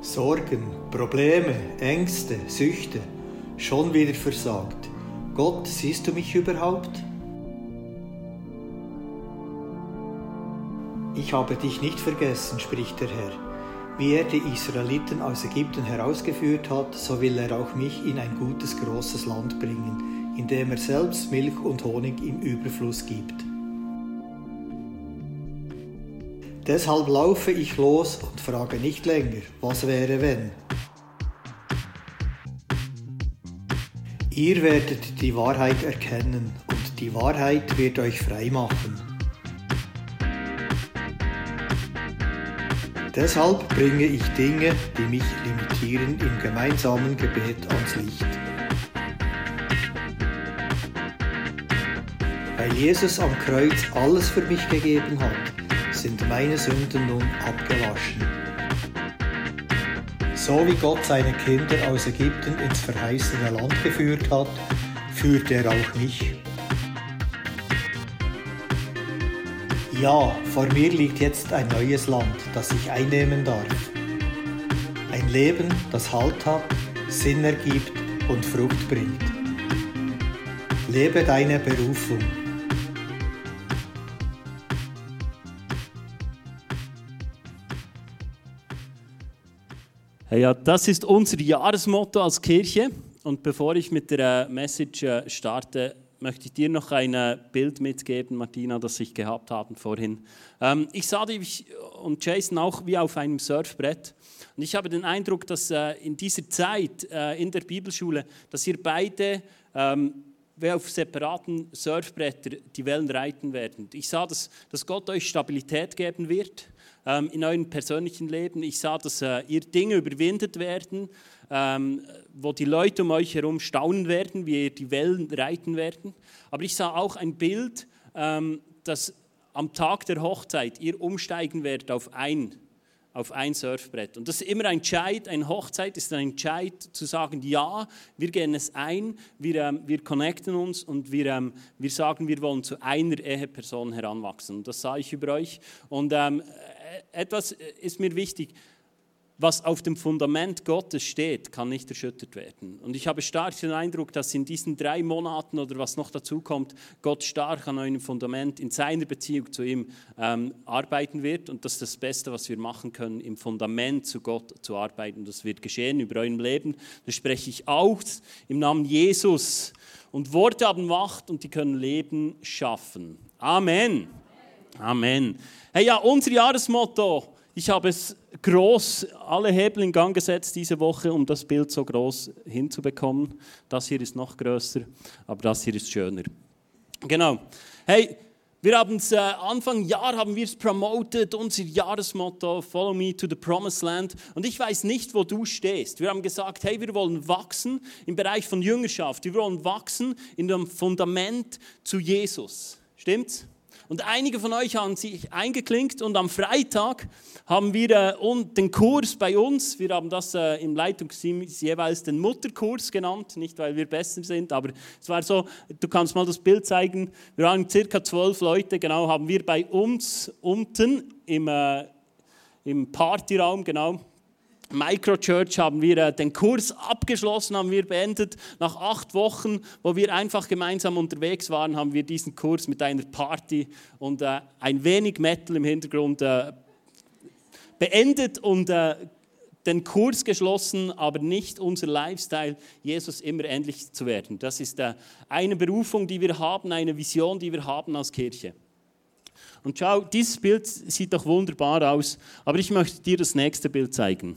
Sorgen, Probleme, Ängste, Süchte, schon wieder versagt. Gott, siehst du mich überhaupt? Ich habe dich nicht vergessen, spricht der Herr. Wie er die Israeliten aus Ägypten herausgeführt hat, so will er auch mich in ein gutes, großes Land bringen, in dem er selbst Milch und Honig im Überfluss gibt. Deshalb laufe ich los und frage nicht länger, was wäre wenn. Ihr werdet die Wahrheit erkennen und die Wahrheit wird euch frei machen. Deshalb bringe ich Dinge, die mich limitieren, im gemeinsamen Gebet ans Licht. Weil Jesus am Kreuz alles für mich gegeben hat, meine Sünden nun abgewaschen. So wie Gott seine Kinder aus Ägypten ins verheißene Land geführt hat, führt er auch mich. Ja, vor mir liegt jetzt ein neues Land, das ich einnehmen darf. Ein Leben, das Halt hat, Sinn ergibt und Frucht bringt. Lebe deine Berufung. Ja, das ist unser Jahresmotto als Kirche. Und bevor ich mit der äh, Message äh, starte, möchte ich dir noch ein äh, Bild mitgeben, Martina, das ich gehabt habe vorhin. Ähm, ich sah dich und Jason auch wie auf einem Surfbrett. Und ich habe den Eindruck, dass in dieser Zeit in der Bibelschule, dass ihr beide ähm, wie auf separaten Surfbrettern die Wellen reiten werden. Ich sah, dass, dass Gott euch Stabilität geben wird ähm, in eurem persönlichen Leben. Ich sah, dass äh, ihr Dinge überwindet werden, ähm, wo die Leute um euch herum staunen werden, wie ihr die Wellen reiten werden. Aber ich sah auch ein Bild, ähm, dass am Tag der Hochzeit ihr umsteigen werdet auf ein auf ein Surfbrett. Und das ist immer ein Entscheid, eine Hochzeit ist ein Entscheid zu sagen, ja, wir gehen es ein, wir, ähm, wir connecten uns und wir, ähm, wir sagen, wir wollen zu einer Eheperson heranwachsen. Und das sah ich über euch. Und ähm, etwas ist mir wichtig. Was auf dem Fundament Gottes steht, kann nicht erschüttert werden. Und ich habe stark den Eindruck, dass in diesen drei Monaten oder was noch dazu kommt, Gott stark an einem Fundament in seiner Beziehung zu ihm ähm, arbeiten wird. Und das ist das Beste, was wir machen können, im Fundament zu Gott zu arbeiten. Das wird geschehen über eurem Leben. Das spreche ich aus im Namen Jesus. Und Worte haben Macht und die können Leben schaffen. Amen. Amen. Hey, ja, unser Jahresmotto. Ich habe es groß, alle Hebel in Gang gesetzt diese Woche, um das Bild so groß hinzubekommen. Das hier ist noch größer, aber das hier ist schöner. Genau. Hey, wir haben es äh, Anfang Jahr haben wir es promoted, unser Jahresmotto Follow me to the promised land. Und ich weiß nicht, wo du stehst. Wir haben gesagt, hey, wir wollen wachsen im Bereich von Jüngerschaft. Wir wollen wachsen in dem Fundament zu Jesus. Stimmt's? Und einige von euch haben sich eingeklinkt und am Freitag haben wir äh, den Kurs bei uns, wir haben das äh, im Leitungsteam jeweils den Mutterkurs genannt, nicht weil wir besser sind, aber es war so, du kannst mal das Bild zeigen, wir waren circa zwölf Leute, genau, haben wir bei uns unten im, äh, im Partyraum, genau, Microchurch haben wir äh, den Kurs abgeschlossen, haben wir beendet. Nach acht Wochen, wo wir einfach gemeinsam unterwegs waren, haben wir diesen Kurs mit einer Party und äh, ein wenig Metal im Hintergrund äh, beendet und äh, den Kurs geschlossen, aber nicht unser Lifestyle, Jesus immer ähnlich zu werden. Das ist äh, eine Berufung, die wir haben, eine Vision, die wir haben als Kirche. Und schau, dieses Bild sieht doch wunderbar aus, aber ich möchte dir das nächste Bild zeigen.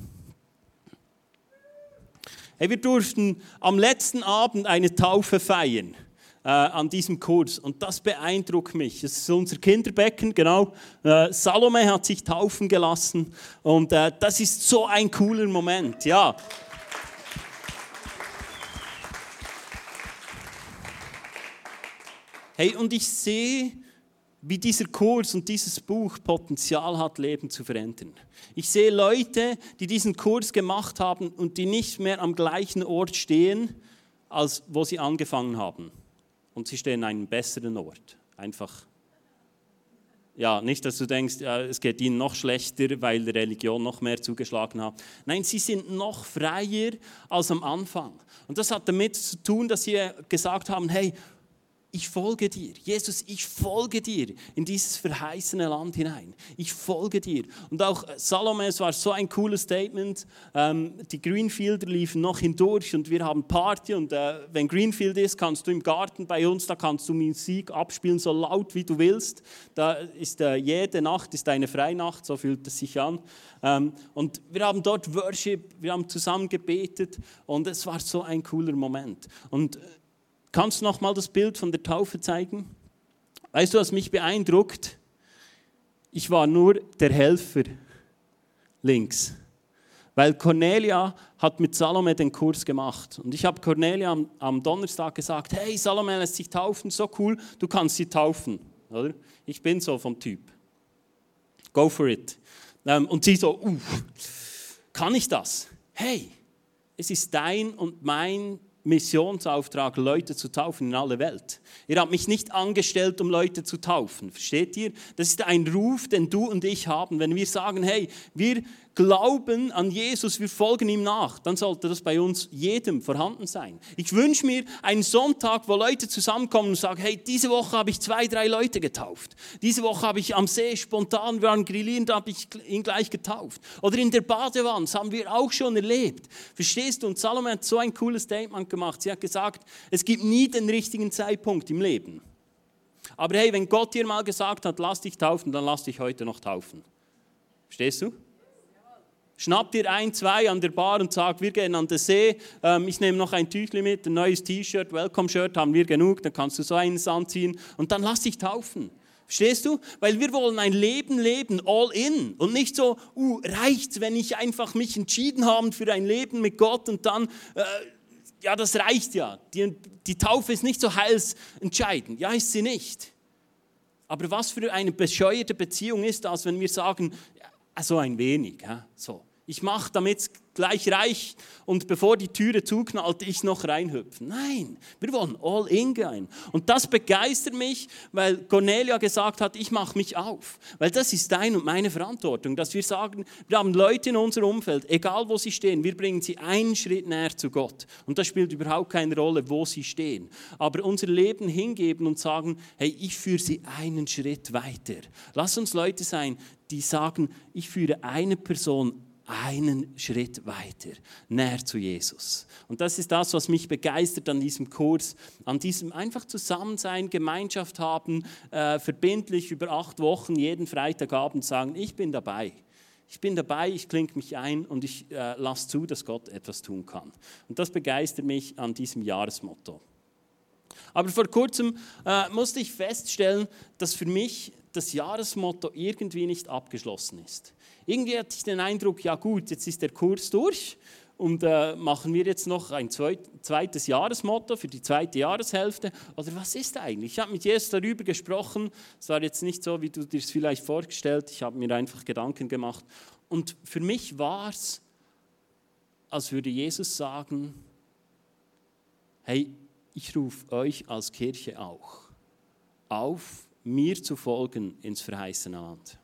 Hey, wir durften am letzten Abend eine Taufe feiern äh, an diesem Kurs und das beeindruckt mich. Es ist unser Kinderbecken, genau. Äh, Salome hat sich taufen gelassen und äh, das ist so ein cooler Moment, ja. Hey, und ich sehe wie dieser Kurs und dieses Buch Potenzial hat, Leben zu verändern. Ich sehe Leute, die diesen Kurs gemacht haben und die nicht mehr am gleichen Ort stehen, als wo sie angefangen haben. Und sie stehen an einem besseren Ort. Einfach. Ja, nicht, dass du denkst, es geht ihnen noch schlechter, weil die Religion noch mehr zugeschlagen hat. Nein, sie sind noch freier als am Anfang. Und das hat damit zu tun, dass sie gesagt haben, hey, ich folge dir. Jesus, ich folge dir in dieses verheißene Land hinein. Ich folge dir. Und auch Salome, es war so ein cooles Statement. Ähm, die Greenfielder liefen noch hindurch und wir haben Party. Und äh, wenn Greenfield ist, kannst du im Garten bei uns, da kannst du Musik abspielen, so laut wie du willst. Da ist äh, jede Nacht ist eine Freinacht, so fühlt es sich an. Ähm, und wir haben dort Worship, wir haben zusammen gebetet und es war so ein cooler Moment. Und Kannst du noch mal das Bild von der Taufe zeigen? Weißt du, was mich beeindruckt? Ich war nur der Helfer links. Weil Cornelia hat mit Salome den Kurs gemacht. Und ich habe Cornelia am, am, Donnerstag gesagt, hey, Salome lässt sich taufen, so cool, du kannst sie taufen. Oder? Ich bin so vom Typ. Go for it. Ähm, und sie so, uh, kann ich das? Hey, es ist dein und mein Missionsauftrag, Leute zu taufen in alle Welt. Ihr habt mich nicht angestellt, um Leute zu taufen. Versteht ihr? Das ist ein Ruf, den du und ich haben. Wenn wir sagen, hey, wir glauben an Jesus, wir folgen ihm nach, dann sollte das bei uns jedem vorhanden sein. Ich wünsche mir einen Sonntag, wo Leute zusammenkommen und sagen, hey, diese Woche habe ich zwei, drei Leute getauft. Diese Woche habe ich am See spontan, wir waren grillieren, da habe ich ihn gleich getauft. Oder in der Badewanne, das haben wir auch schon erlebt. Verstehst du? Und Salome hat so ein cooles Statement gemacht. Sie hat gesagt, es gibt nie den richtigen Zeitpunkt im Leben. Aber hey, wenn Gott dir mal gesagt hat, lass dich taufen, dann lass dich heute noch taufen. Verstehst du? Schnapp dir ein, zwei an der Bar und sag, wir gehen an den See, ähm, ich nehme noch ein Tüchli mit, ein neues T-Shirt, Welcome-Shirt haben wir genug, dann kannst du so eines anziehen und dann lass dich taufen. Verstehst du? Weil wir wollen ein Leben leben, all in. Und nicht so, uh, reicht's, wenn ich einfach mich entschieden habe für ein Leben mit Gott und dann, äh, ja, das reicht ja. Die, die Taufe ist nicht so heilsentscheidend. Ja, ist sie nicht. Aber was für eine bescheuerte Beziehung ist das, wenn wir sagen, ja, so ein wenig, ja, so. Ich mache, damit gleich reicht und bevor die Türe zuknallt, ich noch reinhüpfen. Nein, wir wollen all in gehen. Und das begeistert mich, weil Cornelia gesagt hat, ich mache mich auf. Weil das ist deine und meine Verantwortung, dass wir sagen, wir haben Leute in unserem Umfeld, egal wo sie stehen, wir bringen sie einen Schritt näher zu Gott. Und das spielt überhaupt keine Rolle, wo sie stehen. Aber unser Leben hingeben und sagen, hey, ich führe sie einen Schritt weiter. Lass uns Leute sein, die sagen, ich führe eine Person einen Schritt weiter, näher zu Jesus. Und das ist das, was mich begeistert an diesem Kurs, an diesem einfach Zusammensein, Gemeinschaft haben, äh, verbindlich über acht Wochen jeden Freitagabend sagen, ich bin dabei. Ich bin dabei, ich klinge mich ein und ich äh, lasse zu, dass Gott etwas tun kann. Und das begeistert mich an diesem Jahresmotto. Aber vor kurzem äh, musste ich feststellen, dass für mich das Jahresmotto irgendwie nicht abgeschlossen ist. Irgendwie hatte ich den Eindruck, ja gut, jetzt ist der Kurs durch und äh, machen wir jetzt noch ein zweites Jahresmotto für die zweite Jahreshälfte? Oder was ist eigentlich? Ich habe mit Jesus darüber gesprochen. Es war jetzt nicht so, wie du dir es vielleicht vorgestellt Ich habe mir einfach Gedanken gemacht. Und für mich war es, als würde Jesus sagen, hey, ich rufe euch als Kirche auch auf, mir zu folgen ins verheißene Land.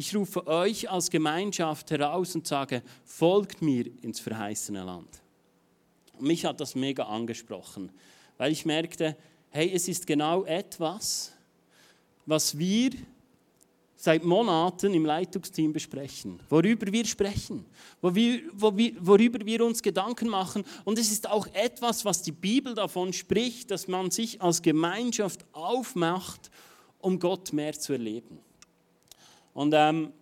Ich rufe euch als Gemeinschaft heraus und sage, folgt mir ins verheißene Land. Und mich hat das mega angesprochen, weil ich merkte, hey, es ist genau etwas, was wir seit Monaten im Leitungsteam besprechen, worüber wir sprechen, worüber wir uns Gedanken machen. Und es ist auch etwas, was die Bibel davon spricht, dass man sich als Gemeinschaft aufmacht, um Gott mehr zu erleben. Und ähm,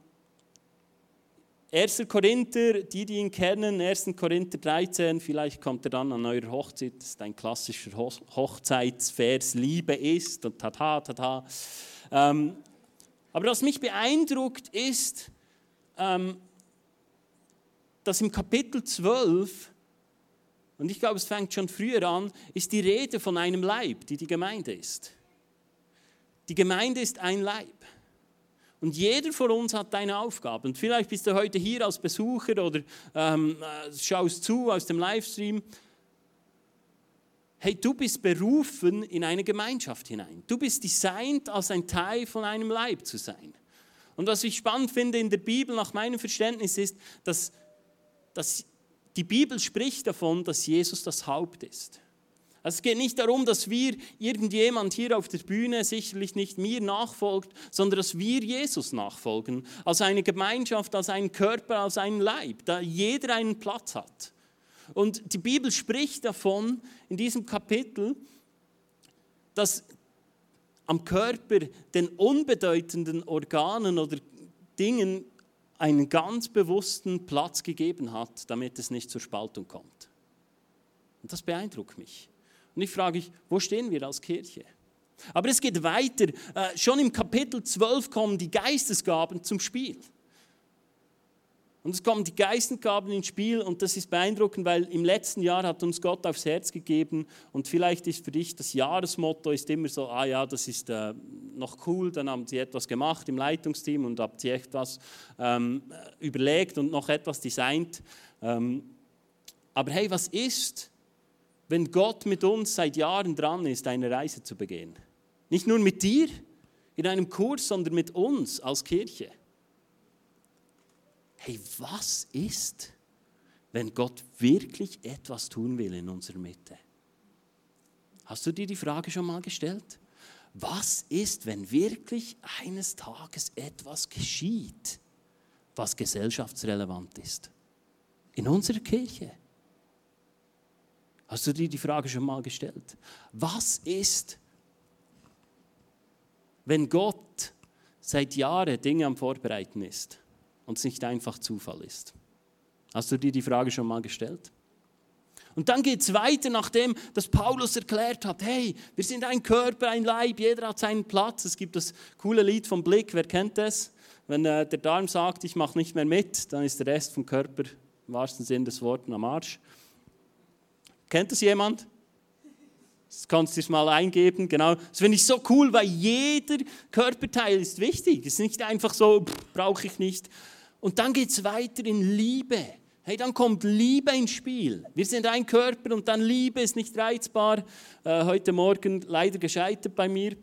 1. Korinther, die, die ihn kennen, 1. Korinther 13, vielleicht kommt er dann an eurer Hochzeit, das ist ein klassischer Hochzeitsvers, Liebe ist und tata, tata. Ähm, aber was mich beeindruckt ist, ähm, dass im Kapitel 12, und ich glaube, es fängt schon früher an, ist die Rede von einem Leib, die die Gemeinde ist. Die Gemeinde ist ein Leib. Und jeder von uns hat eine Aufgabe. Und vielleicht bist du heute hier als Besucher oder ähm, äh, schaust zu aus dem Livestream. hey, du bist berufen in eine Gemeinschaft hinein. Du bist designt, als ein Teil von einem Leib zu sein. Und was ich spannend finde in der Bibel, nach meinem Verständnis, ist, dass, dass die Bibel spricht davon, dass Jesus das Haupt ist. Also es geht nicht darum, dass wir irgendjemand hier auf der Bühne sicherlich nicht mir nachfolgt, sondern dass wir Jesus nachfolgen, als eine Gemeinschaft, als einen Körper, als einen Leib, da jeder einen Platz hat. Und die Bibel spricht davon in diesem Kapitel, dass am Körper den unbedeutenden Organen oder Dingen einen ganz bewussten Platz gegeben hat, damit es nicht zur Spaltung kommt. Und das beeindruckt mich. Und ich frage mich, wo stehen wir als Kirche? Aber es geht weiter. Äh, schon im Kapitel 12 kommen die Geistesgaben zum Spiel. Und es kommen die Geistesgaben ins Spiel und das ist beeindruckend, weil im letzten Jahr hat uns Gott aufs Herz gegeben und vielleicht ist für dich das Jahresmotto ist immer so, ah ja, das ist äh, noch cool, dann haben sie etwas gemacht im Leitungsteam und habt sie etwas ähm, überlegt und noch etwas designt. Ähm, aber hey, was ist, wenn Gott mit uns seit Jahren dran ist, eine Reise zu begehen. Nicht nur mit dir in einem Kurs, sondern mit uns als Kirche. Hey, was ist, wenn Gott wirklich etwas tun will in unserer Mitte? Hast du dir die Frage schon mal gestellt? Was ist, wenn wirklich eines Tages etwas geschieht, was gesellschaftsrelevant ist? In unserer Kirche. Hast du dir die Frage schon mal gestellt? Was ist, wenn Gott seit Jahren Dinge am Vorbereiten ist und es nicht einfach Zufall ist? Hast du dir die Frage schon mal gestellt? Und dann geht es weiter, nachdem das Paulus erklärt hat, hey, wir sind ein Körper, ein Leib, jeder hat seinen Platz. Es gibt das coole Lied vom Blick, wer kennt das? Wenn äh, der Darm sagt, ich mache nicht mehr mit, dann ist der Rest vom Körper im wahrsten Sinne des Wortes am Arsch. Kennt das jemand? Das kannst du mal eingeben, genau. Das finde ich so cool, weil jeder Körperteil ist wichtig. Es ist nicht einfach so, brauche ich nicht. Und dann geht es weiter in Liebe. Hey, dann kommt Liebe ins Spiel. Wir sind ein Körper und dann Liebe ist nicht reizbar. Äh, heute Morgen leider gescheitert bei mir.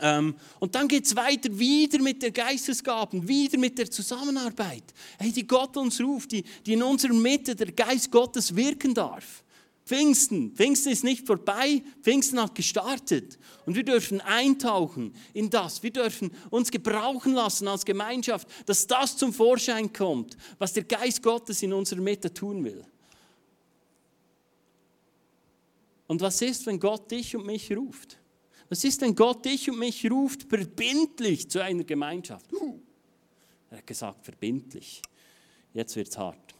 Ähm, und dann geht es weiter wieder mit der Geistesgaben, wieder mit der Zusammenarbeit, hey, die Gott uns ruft, die, die in unserer Mitte der Geist Gottes wirken darf. Pfingsten, Pfingsten ist nicht vorbei, Pfingsten hat gestartet. Und wir dürfen eintauchen in das. Wir dürfen uns gebrauchen lassen als Gemeinschaft, dass das zum Vorschein kommt, was der Geist Gottes in unserer Mitte tun will. Und was ist, wenn Gott dich und mich ruft? Was ist, wenn Gott dich und mich ruft, verbindlich zu einer Gemeinschaft? Er hat gesagt, verbindlich. Jetzt wird es hart.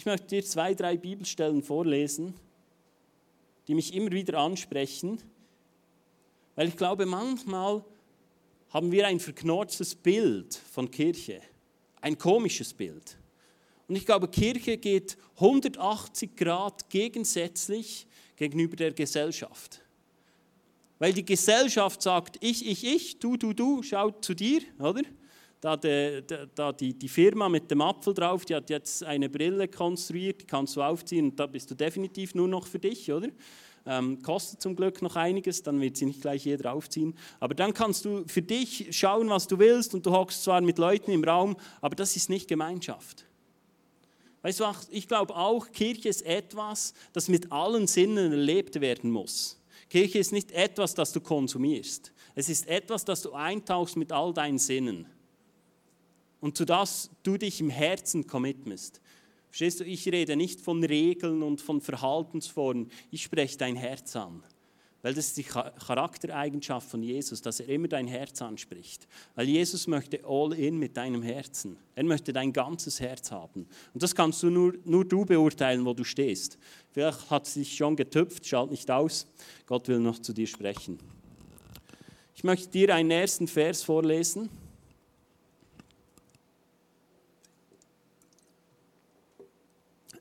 Ich möchte dir zwei, drei Bibelstellen vorlesen, die mich immer wieder ansprechen, weil ich glaube, manchmal haben wir ein verknorztes Bild von Kirche, ein komisches Bild. Und ich glaube, Kirche geht 180 Grad gegensätzlich gegenüber der Gesellschaft. Weil die Gesellschaft sagt, ich, ich, ich, du, du, du, schau zu dir, oder? Da, de, de, da die, die Firma mit dem Apfel drauf, die hat jetzt eine Brille konstruiert, die kannst du aufziehen und da bist du definitiv nur noch für dich, oder? Ähm, kostet zum Glück noch einiges, dann wird sie nicht gleich jeder aufziehen. Aber dann kannst du für dich schauen, was du willst und du hockst zwar mit Leuten im Raum, aber das ist nicht Gemeinschaft. Weißt du, ich glaube auch, Kirche ist etwas, das mit allen Sinnen erlebt werden muss. Kirche ist nicht etwas, das du konsumierst. Es ist etwas, das du eintauchst mit all deinen Sinnen und zu das du dich im Herzen committest. Verstehst du, ich rede nicht von Regeln und von Verhaltensformen, ich spreche dein Herz an. Weil das ist die Charaktereigenschaft von Jesus, dass er immer dein Herz anspricht. Weil Jesus möchte all in mit deinem Herzen. Er möchte dein ganzes Herz haben. Und das kannst du nur, nur du beurteilen, wo du stehst. Vielleicht hat es dich schon getüpft, schalt nicht aus. Gott will noch zu dir sprechen. Ich möchte dir einen ersten Vers vorlesen.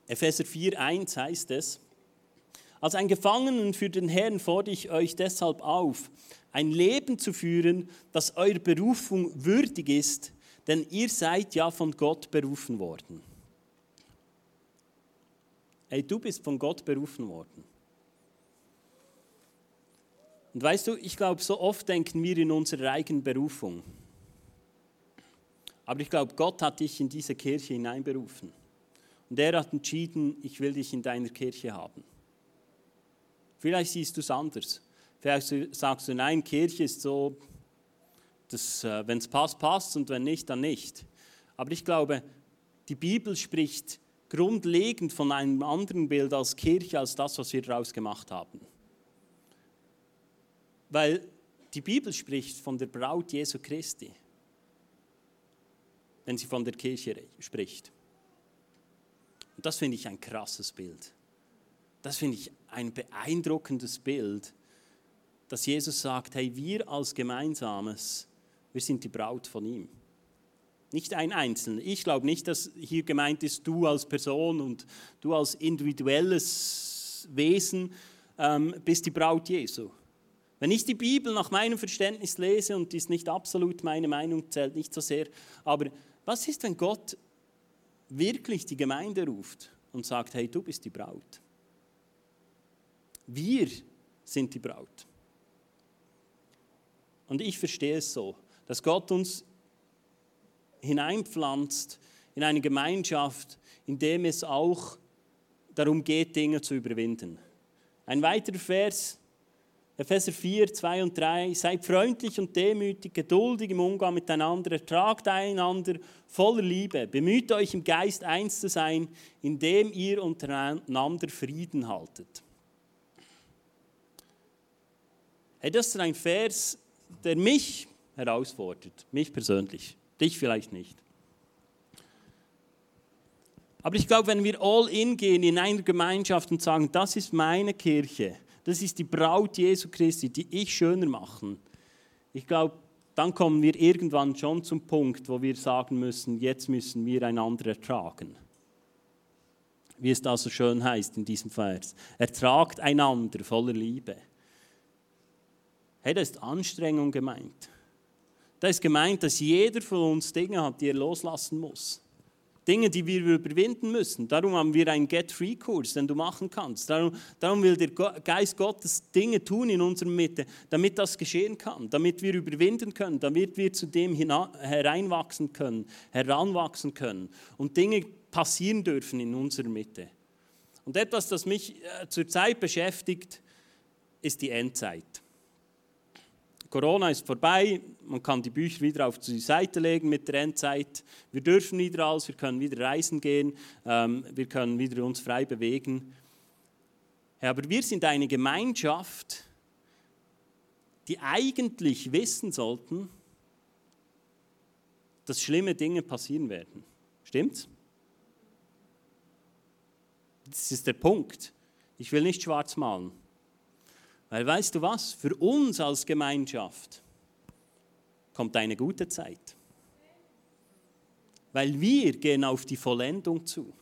Epheser 4,1 heißt es, als ein Gefangenen für den Herrn fordere ich euch deshalb auf, ein Leben zu führen, das eurer Berufung würdig ist, denn ihr seid ja von Gott berufen worden. hey, du bist von Gott berufen worden. Und weißt du, ich glaube, so oft denken wir in unserer eigenen Berufung. Aber ich glaube, Gott hat dich in diese Kirche hineinberufen. Und er hat entschieden, ich will dich in deiner Kirche haben. Vielleicht siehst du es anders. Vielleicht sagst du, nein, Kirche ist so, äh, wenn es passt, passt und wenn nicht, dann nicht. Aber ich glaube, die Bibel spricht grundlegend von einem anderen Bild als Kirche, als das, was wir daraus gemacht haben. Weil die Bibel spricht von der Braut Jesu Christi, wenn sie von der Kirche spricht. Und das finde ich ein krasses Bild. Das finde ich ein beeindruckendes Bild, dass Jesus sagt, hey, wir als Gemeinsames, wir sind die Braut von ihm. Nicht ein Einzelner. Ich glaube nicht, dass hier gemeint ist, du als Person und du als individuelles Wesen ähm, bist die Braut Jesu. Wenn ich die Bibel nach meinem Verständnis lese, und die ist nicht absolut meine Meinung, zählt nicht so sehr, aber was ist, wenn Gott wirklich die Gemeinde ruft und sagt, hey, du bist die Braut? Wir sind die Braut. Und ich verstehe es so, dass Gott uns hineinpflanzt in eine Gemeinschaft, in dem es auch darum geht, Dinge zu überwinden. Ein weiterer Vers, Epheser 4, 2 und 3. Seid freundlich und demütig, geduldig im Umgang miteinander, ertragt einander voller Liebe, bemüht euch im Geist eins zu sein, indem ihr untereinander Frieden haltet. Hey, das ist ein Vers, der mich herausfordert, mich persönlich, dich vielleicht nicht. Aber ich glaube, wenn wir all in gehen in einer Gemeinschaft und sagen, das ist meine Kirche, das ist die Braut Jesu Christi, die ich schöner machen, ich glaube, dann kommen wir irgendwann schon zum Punkt, wo wir sagen müssen, jetzt müssen wir einander ertragen. Wie es da so schön heißt in diesem Vers. Ertragt einander voller Liebe. Hey, da ist Anstrengung gemeint. Da ist gemeint, dass jeder von uns Dinge hat, die er loslassen muss. Dinge, die wir überwinden müssen. Darum haben wir einen Get-Free-Kurs, den du machen kannst. Darum, darum will der Geist Gottes Dinge tun in unserer Mitte, damit das geschehen kann, damit wir überwinden können, damit wir zu dem hereinwachsen können, heranwachsen können und Dinge passieren dürfen in unserer Mitte. Und etwas, das mich äh, zurzeit beschäftigt, ist die Endzeit. Corona ist vorbei, man kann die Bücher wieder auf die Seite legen mit der Endzeit. Wir dürfen wieder alles, wir können wieder reisen gehen, ähm, wir können wieder uns frei bewegen. Aber wir sind eine Gemeinschaft, die eigentlich wissen sollten, dass schlimme Dinge passieren werden. Stimmt's? Das ist der Punkt. Ich will nicht schwarz malen. Weil weißt du was, für uns als Gemeinschaft kommt eine gute Zeit. Weil wir gehen auf die Vollendung zu.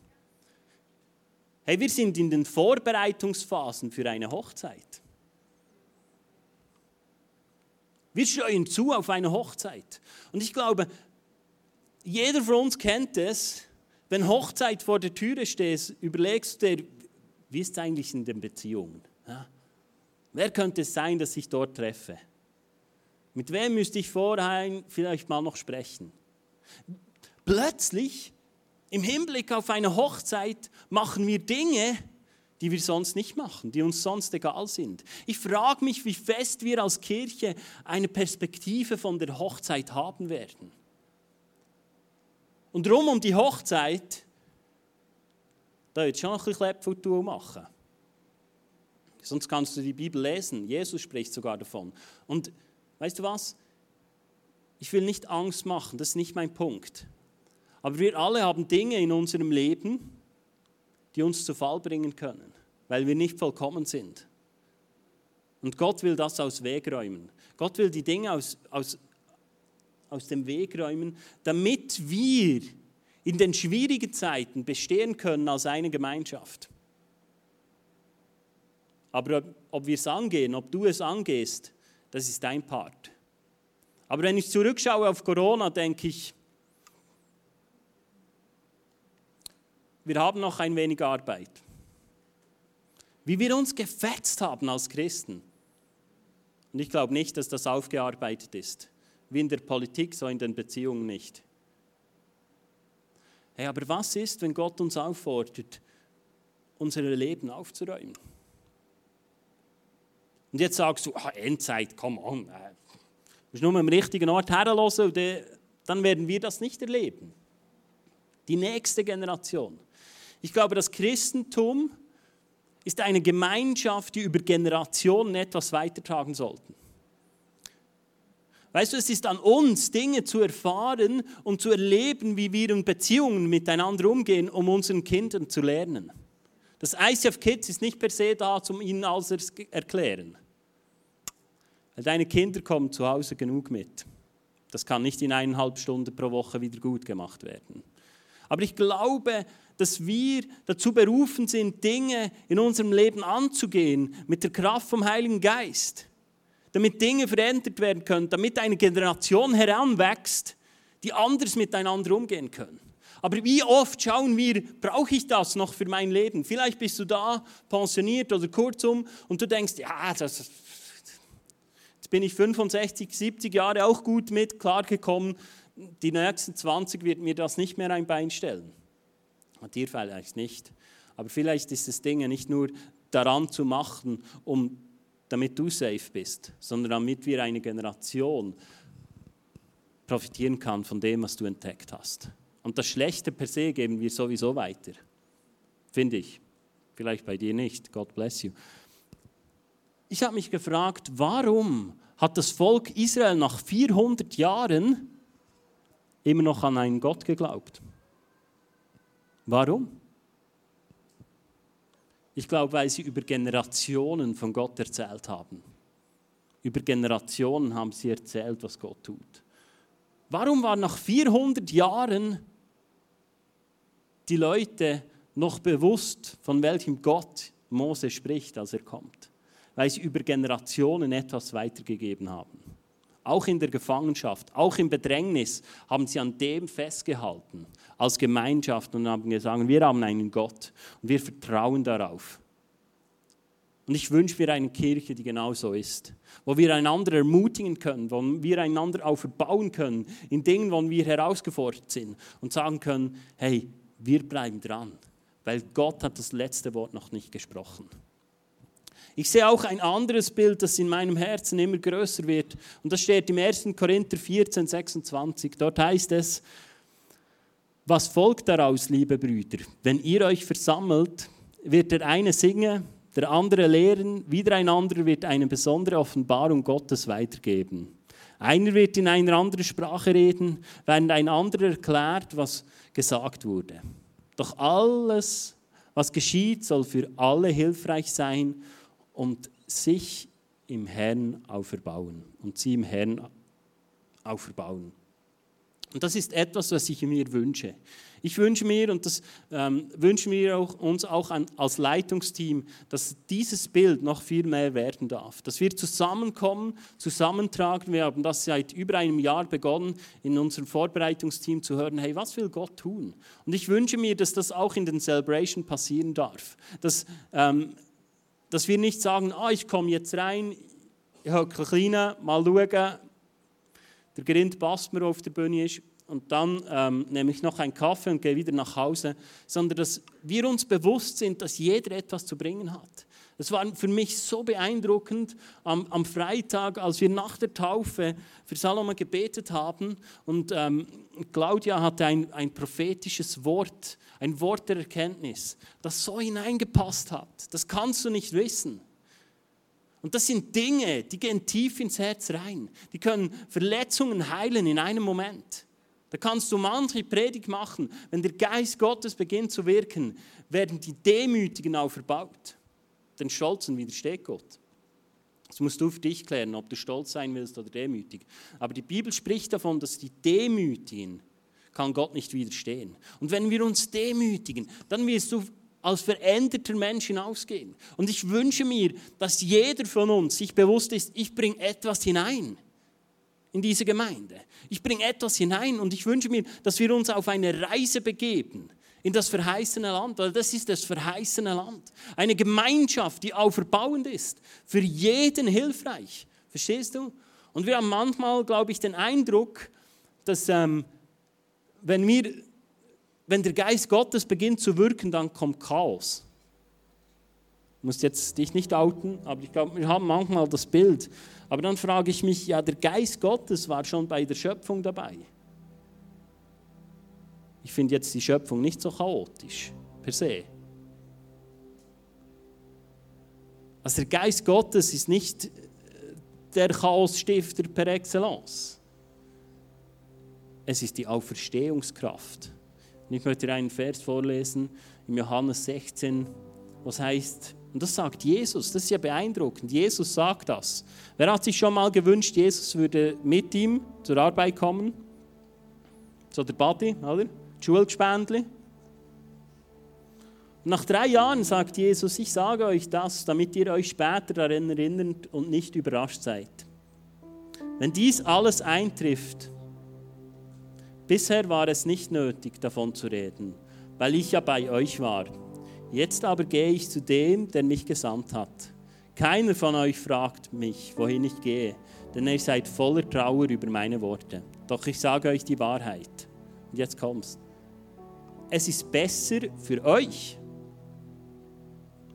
Hey, wir sind in den Vorbereitungsphasen für eine Hochzeit. Wir steuern zu auf eine Hochzeit. Und ich glaube, jeder von uns kennt es, wenn Hochzeit vor der Türe steht, überlegst du dir, wie ist es eigentlich in den Beziehungen? Ja? Wer könnte es sein, dass ich dort treffe? Mit wem müsste ich vorher vielleicht mal noch sprechen? Plötzlich, im Hinblick auf eine Hochzeit, machen wir Dinge, die wir sonst nicht machen, die uns sonst egal sind. Ich frage mich, wie fest wir als Kirche eine Perspektive von der Hochzeit haben werden. Und darum um die Hochzeit, da wird schon noch ein bisschen Klepfutur machen. Sonst kannst du die Bibel lesen. Jesus spricht sogar davon. Und weißt du was? Ich will nicht Angst machen, das ist nicht mein Punkt. Aber wir alle haben Dinge in unserem Leben, die uns zu Fall bringen können, weil wir nicht vollkommen sind. Und Gott will das aus Weg räumen. Gott will die Dinge aus, aus, aus dem Weg räumen, damit wir in den schwierigen Zeiten bestehen können als eine Gemeinschaft. Aber ob, wir es angehen, ob du es angehst, das ist dein Part. Aber wenn ich zurückschaue auf Corona, denke ich, wir haben noch ein wenig Arbeit. wie wir uns gefetzt haben als Christen. Und ich glaube nicht, dass das aufgearbeitet ist. Wie in der Politik, so in den Beziehungen nicht. Hey, aber was ist, wenn Gott uns auffordert, unser Leben aufzuräumen? Und jetzt sagst du, ah, Endzeit, komm on, äh, musst nur am richtigen Ort herhören und dann werden wir das nicht erleben. Die nächste Generation. Ich glaube, das Christentum ist eine Gemeinschaft, die über Generationen etwas weitertragen sollten. Weißt du, es ist an uns, Dinge zu erfahren und zu erleben, wie wir in Beziehungen miteinander umgehen, um unseren Kindern zu lernen. Das ICF Kids ist nicht per se da, um ihnen alles zu erklären. Weil deine Kinder kommen zu Hause genug mit. Das kann nicht in eineinhalb Stunden pro Woche wieder gut gemacht werden. Aber ich glaube, dass wir dazu berufen sind, Dinge in unserem Leben anzugehen mit der Kraft vom Heiligen Geist, damit Dinge verändert werden können, damit eine Generation heranwächst, die anders miteinander umgehen können. Aber wie oft schauen wir, brauche ich das noch für mein Leben? Vielleicht bist du da, pensioniert oder kurzum, und du denkst, ja, das, jetzt bin ich 65, 70 Jahre auch gut mit klargekommen. Die nächsten 20 wird mir das nicht mehr ein Bein stellen. Und dir vielleicht nicht. Aber vielleicht ist das Ding nicht nur daran zu machen, um, damit du safe bist, sondern damit wir eine Generation profitieren kann von dem, was du entdeckt hast. Und das Schlechte per se geben wir sowieso weiter. Finde ich. Vielleicht bei dir nicht. God bless you. Ich habe mich gefragt, warum hat das Volk Israel nach 400 Jahren immer noch an einen Gott geglaubt? Warum? Ich glaube, weil sie über Generationen von Gott erzählt haben. Über Generationen haben sie erzählt, was Gott tut. Warum war nach 400 Jahren die Leute noch bewusst, von welchem Gott Mose spricht, als er kommt? Weil sie über Generationen etwas weitergegeben haben. Auch in der Gefangenschaft, auch im Bedrängnis haben sie an dem festgehalten als Gemeinschaft und haben gesagt, wir haben einen Gott und wir vertrauen darauf. Und ich wünsche mir eine Kirche, die genau so ist, wo wir einander ermutigen können, wo wir einander aufbauen können in Dingen, wo wir herausgefordert sind und sagen können, hey, wir bleiben dran, weil Gott hat das letzte Wort noch nicht gesprochen. Ich sehe auch ein anderes Bild, das in meinem Herzen immer größer wird. Und das steht im 1. Korinther 14, 26. Dort heißt es, was folgt daraus, liebe Brüder? Wenn ihr euch versammelt, wird der eine singen, der andere lehren, wieder ein anderer wird eine besondere Offenbarung Gottes weitergeben. Einer wird in einer anderen Sprache reden, während ein anderer erklärt, was gesagt wurde. Doch alles, was geschieht, soll für alle hilfreich sein und sich im Herrn auferbauen und sie im Herrn auferbauen. Und das ist etwas, was ich mir wünsche. Ich wünsche mir, und das ähm, wünschen wir auch, uns auch an, als Leitungsteam, dass dieses Bild noch viel mehr werden darf. Dass wir zusammenkommen, zusammentragen. Wir haben das seit über einem Jahr begonnen, in unserem Vorbereitungsteam zu hören, hey, was will Gott tun? Und ich wünsche mir, dass das auch in den Celebration passieren darf. Dass, ähm, dass wir nicht sagen, ah, ich komme jetzt rein, ich habe kleine, mal schauen, der Grind passt mir, auf der Bühne ist, und dann ähm, nehme ich noch einen Kaffee und gehe wieder nach Hause, sondern dass wir uns bewusst sind, dass jeder etwas zu bringen hat. Es war für mich so beeindruckend am, am, Freitag, als wir nach der Taufe für Salome gebetet haben und ähm, Claudia hatte ein, ein prophetisches Wort, ein Wort der Erkenntnis, das so hineingepasst hat. Das kannst du nicht wissen. Und das sind Dinge, die gehen tief ins Herz rein. Die können Verletzungen heilen in einem Moment. Da kannst du manche Predigt machen. Wenn der Geist Gottes beginnt zu wirken, werden die Demütigen auferbaut. Den Stolzen widersteht Gott. Das musst du für dich klären, ob du stolz sein willst oder demütig. Aber die Bibel spricht davon, dass die Demütigen kann Gott nicht widerstehen. Und wenn wir uns demütigen, dann wirst du als veränderter Mensch hinausgehen. Und ich wünsche mir, dass jeder von uns sich bewusst ist, ich bringe etwas hinein in diese Gemeinde. Ich bringe etwas hinein und ich wünsche mir, dass wir uns auf eine Reise begeben in das verheißene Land, weil das ist das verheißene Land. Eine Gemeinschaft, die auferbauend ist, für jeden hilfreich. Verstehst du? Und wir haben manchmal, glaube ich, den Eindruck, dass ähm, wenn, wir, wenn der Geist Gottes beginnt zu wirken, dann kommt Chaos. Du musst jetzt dich nicht outen, aber ich glaube, wir haben manchmal das Bild. Aber dann frage ich mich, ja, der Geist Gottes war schon bei der Schöpfung dabei. Ich finde jetzt die Schöpfung nicht so chaotisch, per se. Also der Geist Gottes ist nicht der Chaosstifter per excellence. Es ist die Auferstehungskraft. Und ich möchte dir einen Vers vorlesen in Johannes 16, was heißt, und das sagt Jesus, das ist ja beeindruckend. Jesus sagt das. Wer hat sich schon mal gewünscht, Jesus würde mit ihm zur Arbeit kommen? So der Buddy, oder? Schulgespendli. Nach drei Jahren sagt Jesus, ich sage euch das, damit ihr euch später daran erinnert und nicht überrascht seid. Wenn dies alles eintrifft, bisher war es nicht nötig, davon zu reden, weil ich ja bei euch war. Jetzt aber gehe ich zu dem, der mich gesandt hat. Keiner von euch fragt mich, wohin ich gehe, denn ihr seid voller Trauer über meine Worte. Doch ich sage euch die Wahrheit. Und jetzt kommst. Es ist besser für euch.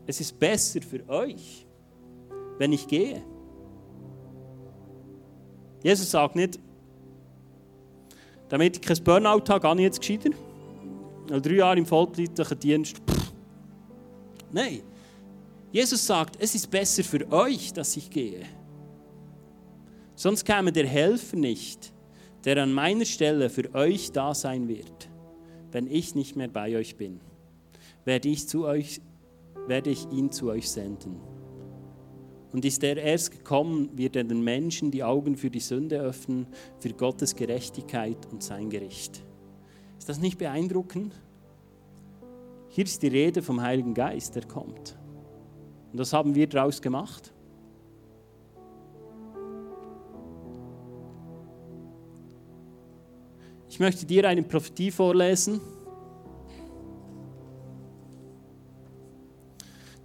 Es ist besser für euch, wenn ich gehe. Jesus sagt nicht, damit ich kein Burnout habe, gehe ich jetzt gescheiter. Drei Jahre im vollzeitlichen Dienst. Pff. Nein. Jesus sagt, es ist besser für euch, dass ich gehe. Sonst käme der Helfer nicht, der an meiner Stelle für euch da sein wird, wenn ich nicht mehr bei euch bin. Werde ich, zu euch, werde ich ihn zu euch senden. Und ist er erst gekommen, wird er den Menschen die Augen für die Sünde öffnen, für Gottes Gerechtigkeit und sein Gericht. Ist das nicht beeindruckend? Hier ist die Rede vom Heiligen Geist, der kommt. Und was haben wir daraus gemacht? Ich möchte dir eine Prophetie vorlesen,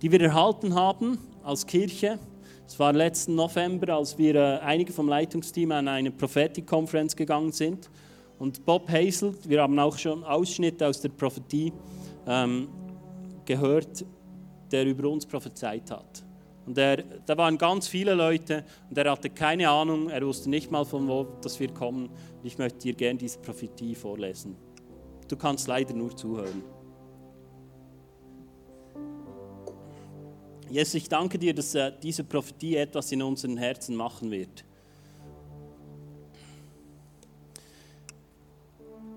die wir erhalten haben als Kirche. Es war letzten November, als wir äh, einige vom Leitungsteam an eine Prophetik-Konferenz gegangen sind. Und Bob Hazel, wir haben auch schon Ausschnitte aus der Prophetie ähm, gehört, der über uns prophezeit hat. Und er, da waren ganz viele Leute und er hatte keine Ahnung, er wusste nicht mal von wo dass wir kommen. Ich möchte dir gerne diese Prophetie vorlesen. Du kannst leider nur zuhören. Jesus, ich danke dir, dass äh, diese Prophetie etwas in unseren Herzen machen wird.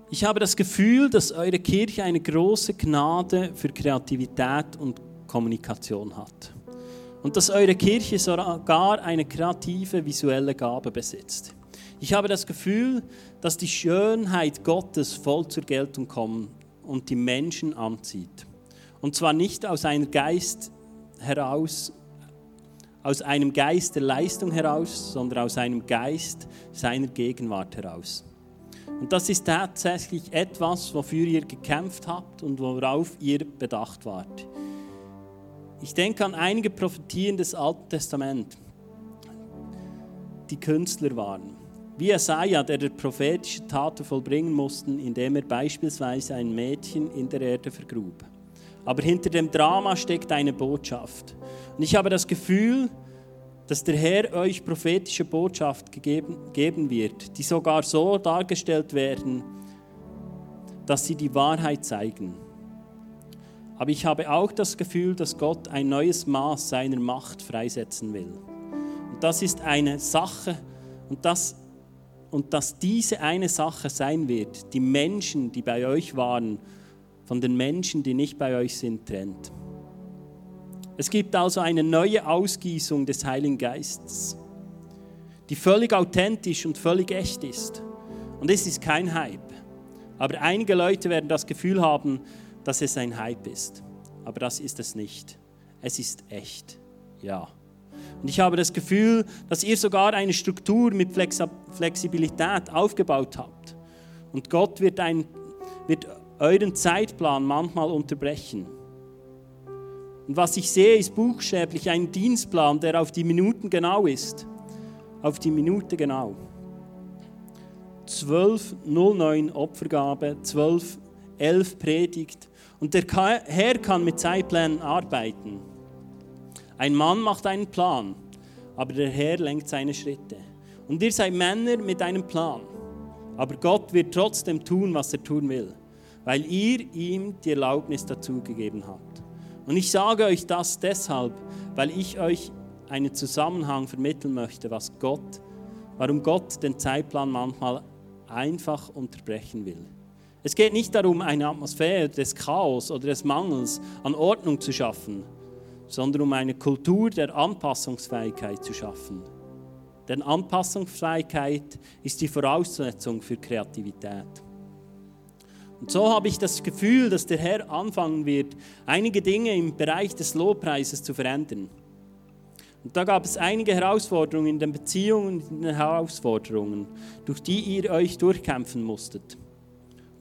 Ich habe das Gefühl, dass eure Kirche eine große Gnade für Kreativität und Kommunikation hat. Und dass eure Kirche sogar eine kreative visuelle Gabe besitzt. Ich habe das Gefühl, dass die Schönheit Gottes voll zur Geltung kommt und die Menschen anzieht. Und zwar nicht aus einem Geist heraus, aus einem Geist der Leistung heraus, sondern aus einem Geist seiner Gegenwart heraus. Und das ist tatsächlich etwas, wofür ihr gekämpft habt und worauf ihr bedacht wart. Ich denke an einige Prophetien des Alten Testaments, die Künstler waren. Wie Jesaja, der, der prophetische Taten vollbringen musste, indem er beispielsweise ein Mädchen in der Erde vergrub. Aber hinter dem Drama steckt eine Botschaft. Und ich habe das Gefühl, dass der Herr euch prophetische Botschaft gegeben, geben wird, die sogar so dargestellt werden, dass sie die Wahrheit zeigen. Aber ich habe auch das Gefühl, dass Gott ein neues Maß seiner Macht freisetzen will. Und das ist eine Sache, und, das, und dass diese eine Sache sein wird, die Menschen, die bei euch waren, von den Menschen, die nicht bei euch sind, trennt. Es gibt also eine neue Ausgießung des Heiligen Geistes, die völlig authentisch und völlig echt ist. Und es ist kein Hype. Aber einige Leute werden das Gefühl haben, dass es ein Hype ist. Aber das ist es nicht. Es ist echt. Ja. Und ich habe das Gefühl, dass ihr sogar eine Struktur mit Flexibilität aufgebaut habt. Und Gott wird, ein, wird euren Zeitplan manchmal unterbrechen. Und was ich sehe, ist buchstäblich ein Dienstplan, der auf die Minuten genau ist. Auf die Minute genau. 12.09 Opfergabe, 12.11 Predigt. Und der Herr kann mit Zeitplänen arbeiten. Ein Mann macht einen Plan, aber der Herr lenkt seine Schritte. Und ihr seid Männer mit einem Plan. Aber Gott wird trotzdem tun, was er tun will, weil ihr ihm die Erlaubnis dazu gegeben habt. Und ich sage euch das deshalb, weil ich euch einen Zusammenhang vermitteln möchte, was Gott, warum Gott den Zeitplan manchmal einfach unterbrechen will. Es geht nicht darum, eine Atmosphäre des Chaos oder des Mangels an Ordnung zu schaffen, sondern um eine Kultur der Anpassungsfähigkeit zu schaffen. Denn Anpassungsfähigkeit ist die Voraussetzung für Kreativität. Und so habe ich das Gefühl, dass der Herr anfangen wird, einige Dinge im Bereich des Lobpreises zu verändern. Und da gab es einige Herausforderungen in den Beziehungen in den Herausforderungen, durch die ihr euch durchkämpfen musstet.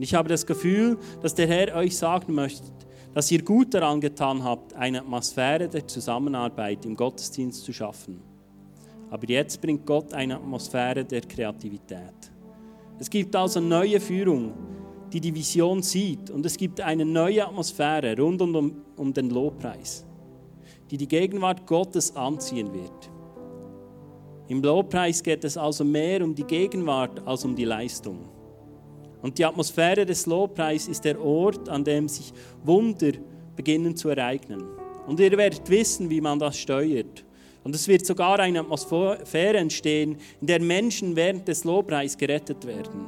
Und ich habe das Gefühl, dass der Herr euch sagen möchte, dass ihr gut daran getan habt, eine Atmosphäre der Zusammenarbeit im Gottesdienst zu schaffen. Aber jetzt bringt Gott eine Atmosphäre der Kreativität. Es gibt also neue Führung, die die Vision sieht. Und es gibt eine neue Atmosphäre rund um, um den Lobpreis, die die Gegenwart Gottes anziehen wird. Im Lobpreis geht es also mehr um die Gegenwart als um die Leistung. Und die Atmosphäre des Lobpreis ist der Ort, an dem sich Wunder beginnen zu ereignen. Und ihr werdet wissen, wie man das steuert. Und es wird sogar eine Atmosphäre entstehen, in der Menschen während des Lobpreis gerettet werden.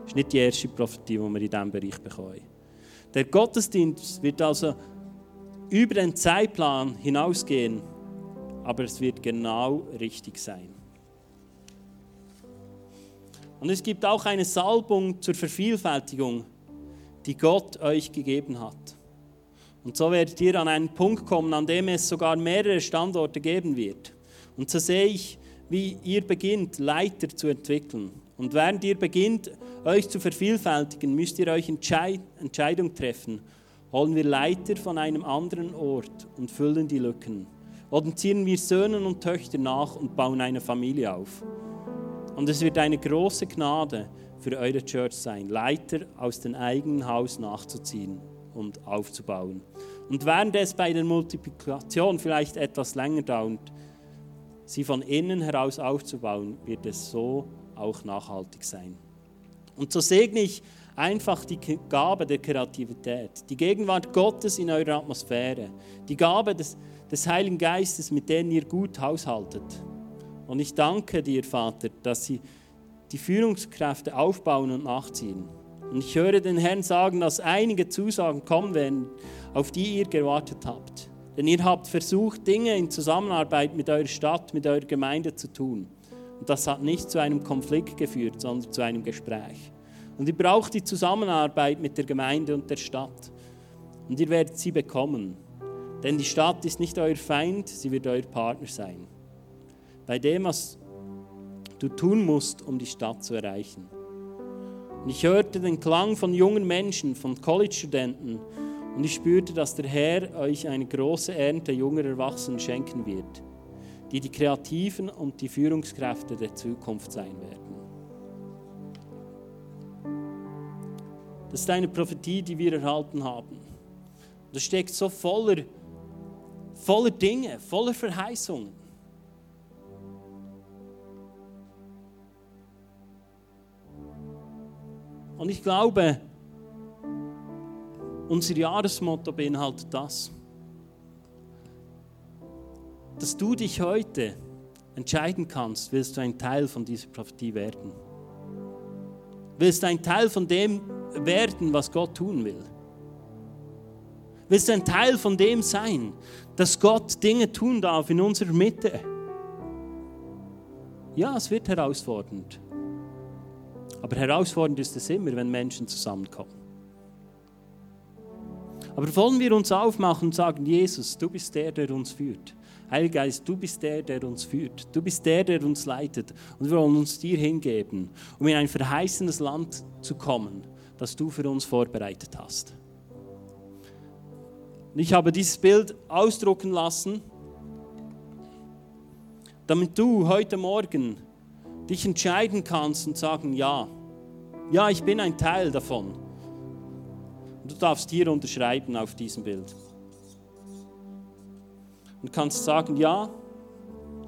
Das ist nicht die erste Prophetie, die wir in diesem Bereich bekommen. Der Gottesdienst wird also über den Zeitplan hinausgehen, aber es wird genau richtig sein. Und es gibt auch eine Salbung zur Vervielfältigung, die Gott euch gegeben hat. Und so werdet ihr an einen Punkt kommen, an dem es sogar mehrere Standorte geben wird. Und so sehe ich, wie ihr beginnt, Leiter zu entwickeln. Und während ihr beginnt, euch zu vervielfältigen, müsst ihr euch Entscheid Entscheidung treffen. Holen wir Leiter von einem anderen Ort und füllen die Lücken? Oder ziehen wir Söhne und Töchter nach und bauen eine Familie auf? Und es wird eine große Gnade für eure Church sein, Leiter aus dem eigenen Haus nachzuziehen und aufzubauen. Und während es bei der Multiplikation vielleicht etwas länger dauert, sie von innen heraus aufzubauen, wird es so auch nachhaltig sein. Und so segne ich einfach die Gabe der Kreativität, die Gegenwart Gottes in eurer Atmosphäre, die Gabe des, des Heiligen Geistes, mit denen ihr gut haushaltet. Und ich danke dir, Vater, dass sie die Führungskräfte aufbauen und nachziehen. Und ich höre den Herrn sagen, dass einige Zusagen kommen werden, auf die ihr gewartet habt. Denn ihr habt versucht, Dinge in Zusammenarbeit mit eurer Stadt, mit eurer Gemeinde zu tun. Und das hat nicht zu einem Konflikt geführt, sondern zu einem Gespräch. Und ihr braucht die Zusammenarbeit mit der Gemeinde und der Stadt. Und ihr werdet sie bekommen. Denn die Stadt ist nicht euer Feind, sie wird euer Partner sein bei dem, was du tun musst, um die Stadt zu erreichen. Und ich hörte den Klang von jungen Menschen, von College-Studenten, und ich spürte, dass der Herr euch eine große Ernte junger Erwachsenen schenken wird, die die Kreativen und die Führungskräfte der Zukunft sein werden. Das ist eine Prophetie, die wir erhalten haben. Das steckt so voller, voller Dinge, voller Verheißungen. Und ich glaube, unser Jahresmotto beinhaltet das, dass du dich heute entscheiden kannst, willst du ein Teil von dieser Prophetie werden? Willst du ein Teil von dem werden, was Gott tun will? Willst du ein Teil von dem sein, dass Gott Dinge tun darf in unserer Mitte? Ja, es wird herausfordernd. Aber herausfordernd ist es immer, wenn Menschen zusammenkommen. Aber wollen wir uns aufmachen und sagen, Jesus, du bist der, der uns führt. Heiliger Geist, du bist der, der uns führt. Du bist der, der uns leitet. Und wir wollen uns dir hingeben, um in ein verheißenes Land zu kommen, das du für uns vorbereitet hast. Und ich habe dieses Bild ausdrucken lassen, damit du heute Morgen dich entscheiden kannst und sagen, ja, ja, ich bin ein Teil davon. Und du darfst hier unterschreiben auf diesem Bild. Und kannst sagen, ja,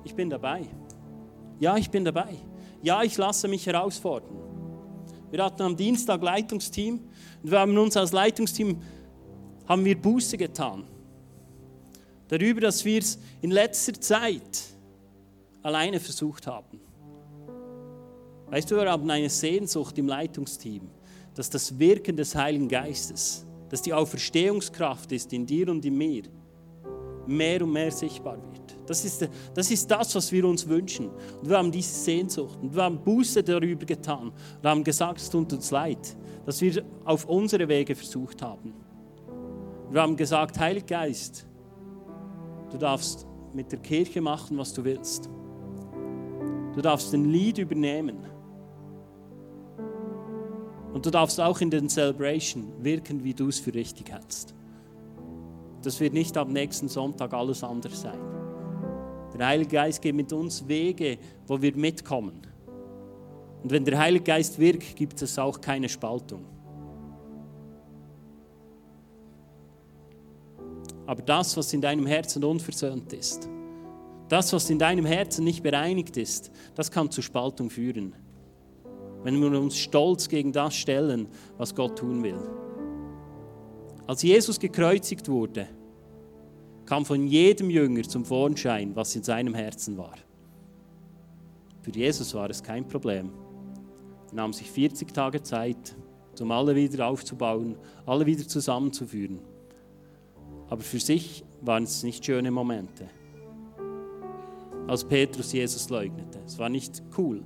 ich bin dabei. Ja, ich bin dabei. Ja, ich lasse mich herausfordern. Wir hatten am Dienstag Leitungsteam und wir haben uns als Leitungsteam haben wir Buße getan. Darüber, dass wir es in letzter Zeit alleine versucht haben. Weißt du, wir haben eine Sehnsucht im Leitungsteam, dass das Wirken des Heiligen Geistes, dass die Auferstehungskraft ist in dir und in mir, mehr und mehr sichtbar wird. Das ist, das ist das, was wir uns wünschen. Und wir haben diese Sehnsucht und wir haben Buße darüber getan und haben gesagt, es tut uns leid, dass wir auf unsere Wege versucht haben. Wir haben gesagt, Heiliger Geist, du darfst mit der Kirche machen, was du willst. Du darfst den Lied übernehmen. Und du darfst auch in den Celebration wirken, wie du es für richtig hältst. Das wird nicht am nächsten Sonntag alles anders sein. Der Heilige Geist geht mit uns Wege, wo wir mitkommen. Und wenn der Heilige Geist wirkt, gibt es auch keine Spaltung. Aber das, was in deinem Herzen unversöhnt ist, das, was in deinem Herzen nicht bereinigt ist, das kann zu Spaltung führen. Wenn wir uns stolz gegen das stellen, was Gott tun will. Als Jesus gekreuzigt wurde, kam von jedem Jünger zum Vorschein, was in seinem Herzen war. Für Jesus war es kein Problem. Er nahm sich 40 Tage Zeit, um alle wieder aufzubauen, alle wieder zusammenzuführen. Aber für sich waren es nicht schöne Momente als Petrus Jesus leugnete. Es war nicht cool.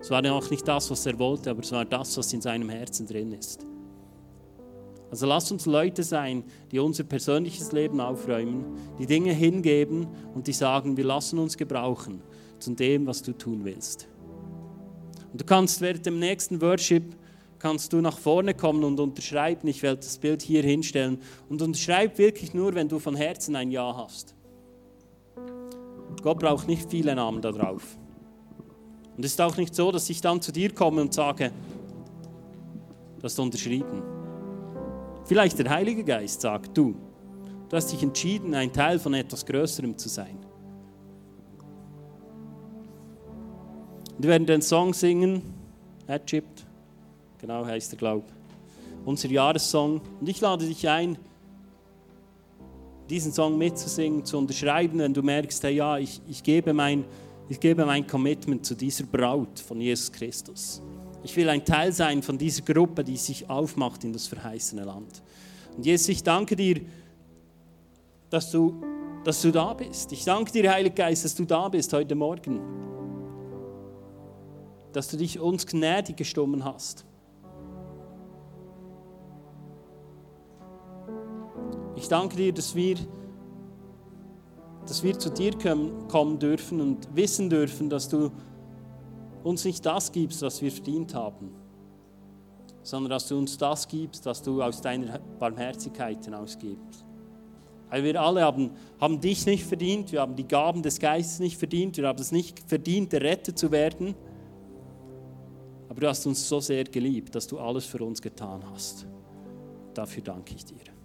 Es war auch nicht das, was er wollte, aber es war das, was in seinem Herzen drin ist. Also lasst uns Leute sein, die unser persönliches Leben aufräumen, die Dinge hingeben und die sagen, wir lassen uns gebrauchen zu dem, was du tun willst. Und du kannst während dem nächsten Worship kannst du nach vorne kommen und unterschreiben. Ich werde das Bild hier hinstellen und unterschreib wirklich nur, wenn du von Herzen ein Ja hast. Gott braucht nicht viele Namen da drauf. Und es ist auch nicht so, dass ich dann zu dir komme und sage, du hast unterschrieben. Vielleicht der Heilige Geist sagt, du, du hast dich entschieden, ein Teil von etwas Größerem zu sein. Und wir werden den Song singen, Egypt, genau heißt er, glaube unser Jahressong. Und ich lade dich ein, diesen Song mitzusingen, zu unterschreiben, wenn du merkst, hey, ja, ich, ich, gebe mein, ich gebe mein Commitment zu dieser Braut von Jesus Christus. Ich will ein Teil sein von dieser Gruppe, die sich aufmacht in das verheißene Land. Und Jesus, ich danke dir, dass du, dass du da bist. Ich danke dir, Heiliger Geist, dass du da bist heute Morgen. Dass du dich uns gnädig gestummen hast. Ich danke dir, dass wir, dass wir zu dir kommen dürfen und wissen dürfen, dass du uns nicht das gibst, was wir verdient haben, sondern dass du uns das gibst, was du aus deiner Barmherzigkeit hinausgibst. Weil wir alle haben, haben dich nicht verdient, wir haben die Gaben des Geistes nicht verdient, wir haben es nicht verdient, errettet zu werden. Aber du hast uns so sehr geliebt, dass du alles für uns getan hast. Dafür danke ich dir.